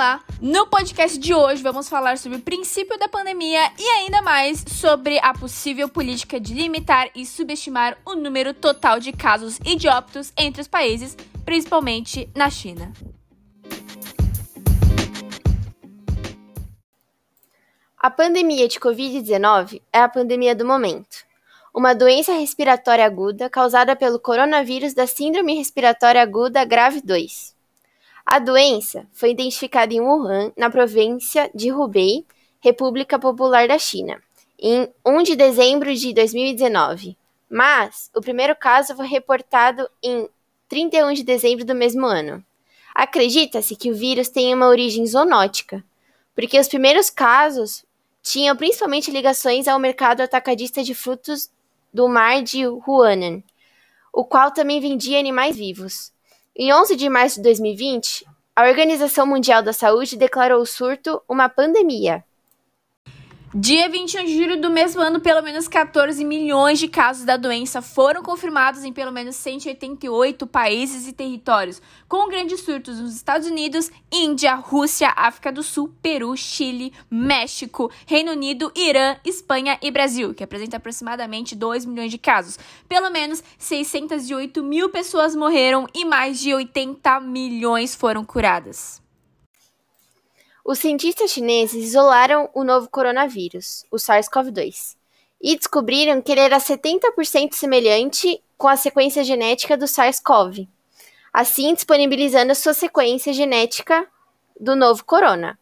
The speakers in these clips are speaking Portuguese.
falar. No podcast de hoje, vamos falar sobre o princípio da pandemia e ainda mais sobre a possível política de limitar e subestimar o número total de casos e de óbitos entre os países, principalmente na China. A pandemia de Covid-19 é a pandemia do momento. Uma doença respiratória aguda causada pelo coronavírus da Síndrome Respiratória Aguda Grave 2. A doença foi identificada em Wuhan, na província de Hubei, República Popular da China, em 1 de dezembro de 2019, mas o primeiro caso foi reportado em 31 de dezembro do mesmo ano. Acredita-se que o vírus tem uma origem zoonótica, porque os primeiros casos tinham principalmente ligações ao mercado atacadista de frutos do mar de Huanan, o qual também vendia animais vivos. Em 11 de março de 2020, a Organização Mundial da Saúde declarou o surto uma pandemia. Dia 21 de julho do mesmo ano, pelo menos 14 milhões de casos da doença foram confirmados em pelo menos 188 países e territórios, com grandes surtos nos Estados Unidos, Índia, Rússia, África do Sul, Peru, Chile, México, Reino Unido, Irã, Espanha e Brasil, que apresenta aproximadamente 2 milhões de casos. Pelo menos 608 mil pessoas morreram e mais de 80 milhões foram curadas. Os cientistas chineses isolaram o novo coronavírus, o SARS-CoV-2, e descobriram que ele era 70% semelhante com a sequência genética do SARS-CoV, assim disponibilizando sua sequência genética do novo corona.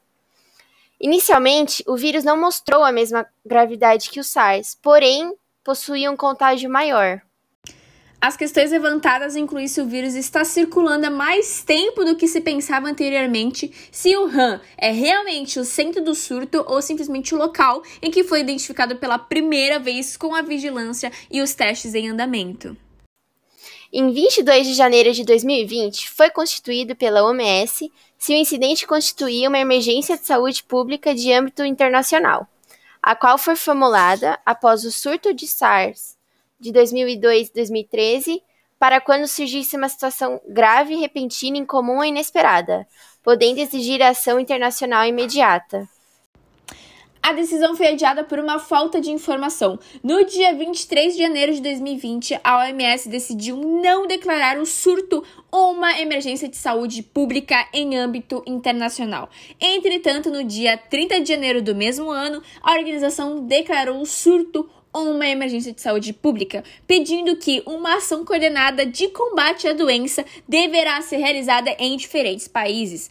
Inicialmente, o vírus não mostrou a mesma gravidade que o SARS, porém possuía um contágio maior. As questões levantadas incluem se o vírus está circulando há mais tempo do que se pensava anteriormente, se o Han é realmente o centro do surto ou simplesmente o local em que foi identificado pela primeira vez com a vigilância e os testes em andamento. Em 22 de janeiro de 2020, foi constituído pela OMS se o incidente constituía uma emergência de saúde pública de âmbito internacional, a qual foi formulada após o surto de SARS de 2002 e 2013 para quando surgisse uma situação grave, repentina, incomum ou inesperada, podendo exigir ação internacional imediata. A decisão foi adiada por uma falta de informação. No dia 23 de janeiro de 2020, a OMS decidiu não declarar o surto uma emergência de saúde pública em âmbito internacional. Entretanto, no dia 30 de janeiro do mesmo ano, a organização declarou o surto uma emergência de saúde pública, pedindo que uma ação coordenada de combate à doença deverá ser realizada em diferentes países.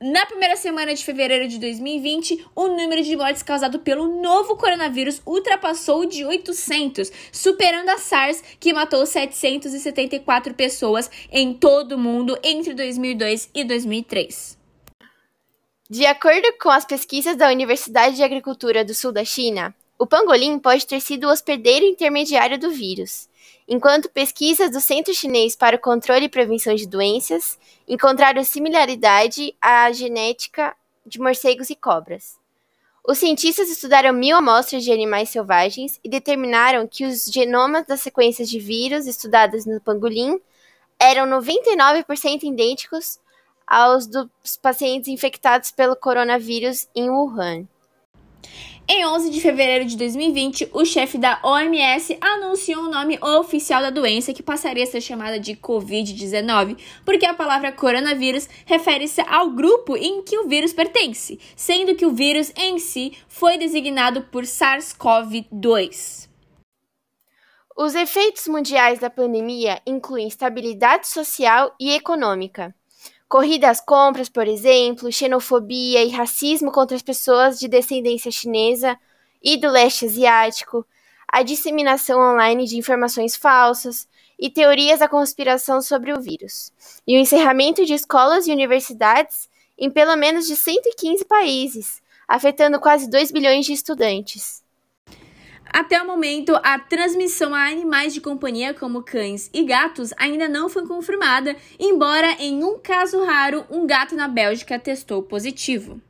Na primeira semana de fevereiro de 2020, o número de mortes causado pelo novo coronavírus ultrapassou de 800, superando a SARS, que matou 774 pessoas em todo o mundo entre 2002 e 2003. De acordo com as pesquisas da Universidade de Agricultura do Sul da China, o pangolim pode ter sido o hospedeiro intermediário do vírus, enquanto pesquisas do Centro Chinês para o Controle e Prevenção de Doenças encontraram similaridade à genética de morcegos e cobras. Os cientistas estudaram mil amostras de animais selvagens e determinaram que os genomas das sequências de vírus estudadas no pangolim eram 99% idênticos aos dos pacientes infectados pelo coronavírus em Wuhan. Em 11 de fevereiro de 2020, o chefe da OMS anunciou o nome oficial da doença que passaria a ser chamada de Covid-19, porque a palavra coronavírus refere-se ao grupo em que o vírus pertence, sendo que o vírus em si foi designado por SARS-CoV-2. Os efeitos mundiais da pandemia incluem estabilidade social e econômica, Corrida às compras, por exemplo, xenofobia e racismo contra as pessoas de descendência chinesa e do leste asiático, a disseminação online de informações falsas e teorias da conspiração sobre o vírus, e o encerramento de escolas e universidades em pelo menos de 115 países, afetando quase 2 bilhões de estudantes. Até o momento, a transmissão a animais de companhia, como cães e gatos, ainda não foi confirmada, embora em um caso raro, um gato na Bélgica testou positivo.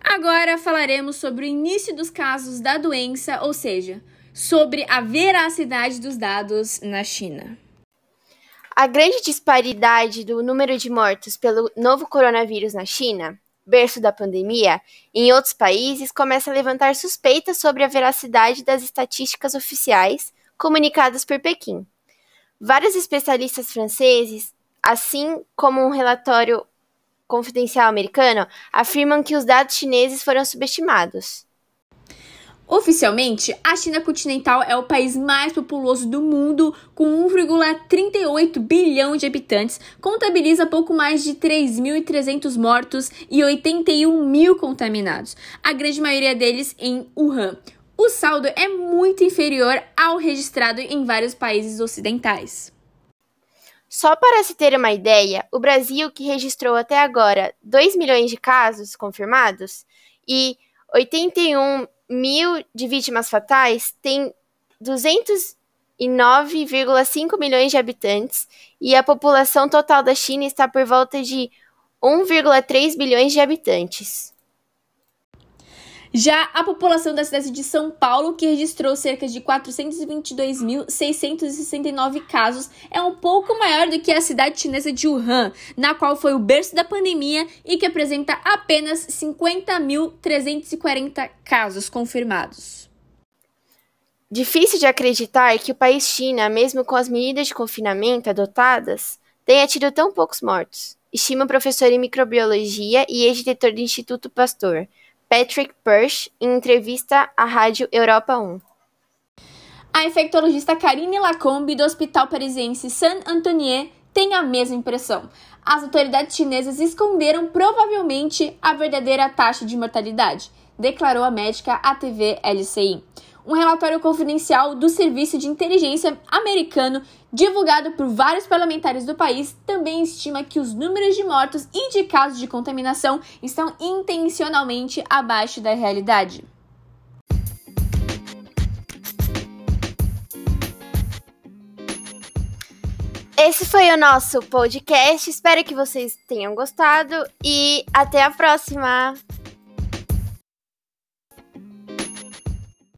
Agora falaremos sobre o início dos casos da doença, ou seja, sobre a veracidade dos dados na China. A grande disparidade do número de mortos pelo novo coronavírus na China, berço da pandemia, em outros países começa a levantar suspeitas sobre a veracidade das estatísticas oficiais comunicadas por Pequim. Vários especialistas franceses, assim como um relatório confidencial americano, afirmam que os dados chineses foram subestimados. Oficialmente, a China continental é o país mais populoso do mundo, com 1,38 bilhão de habitantes, contabiliza pouco mais de 3.300 mortos e 81 mil contaminados, a grande maioria deles em Wuhan. O saldo é muito inferior ao registrado em vários países ocidentais. Só para se ter uma ideia, o Brasil, que registrou até agora 2 milhões de casos confirmados e 81 mil de vítimas fatais tem 209,5 milhões de habitantes e a população total da China está por volta de 1,3 bilhões de habitantes. Já a população da cidade de São Paulo, que registrou cerca de 422.669 casos, é um pouco maior do que a cidade chinesa de Wuhan, na qual foi o berço da pandemia e que apresenta apenas 50.340 casos confirmados. Difícil de acreditar que o país China, mesmo com as medidas de confinamento adotadas, tenha tido tão poucos mortos, estima o professor em microbiologia e ex-diretor do Instituto Pasteur. Patrick Persh em entrevista à Rádio Europa 1. A infectologista Karine Lacombe, do Hospital Parisiense Saint-Antoine, tem a mesma impressão. As autoridades chinesas esconderam provavelmente a verdadeira taxa de mortalidade, declarou a médica à TV LCI. Um relatório confidencial do Serviço de Inteligência americano, divulgado por vários parlamentares do país, também estima que os números de mortos e de casos de contaminação estão intencionalmente abaixo da realidade. Esse foi o nosso podcast. Espero que vocês tenham gostado e até a próxima!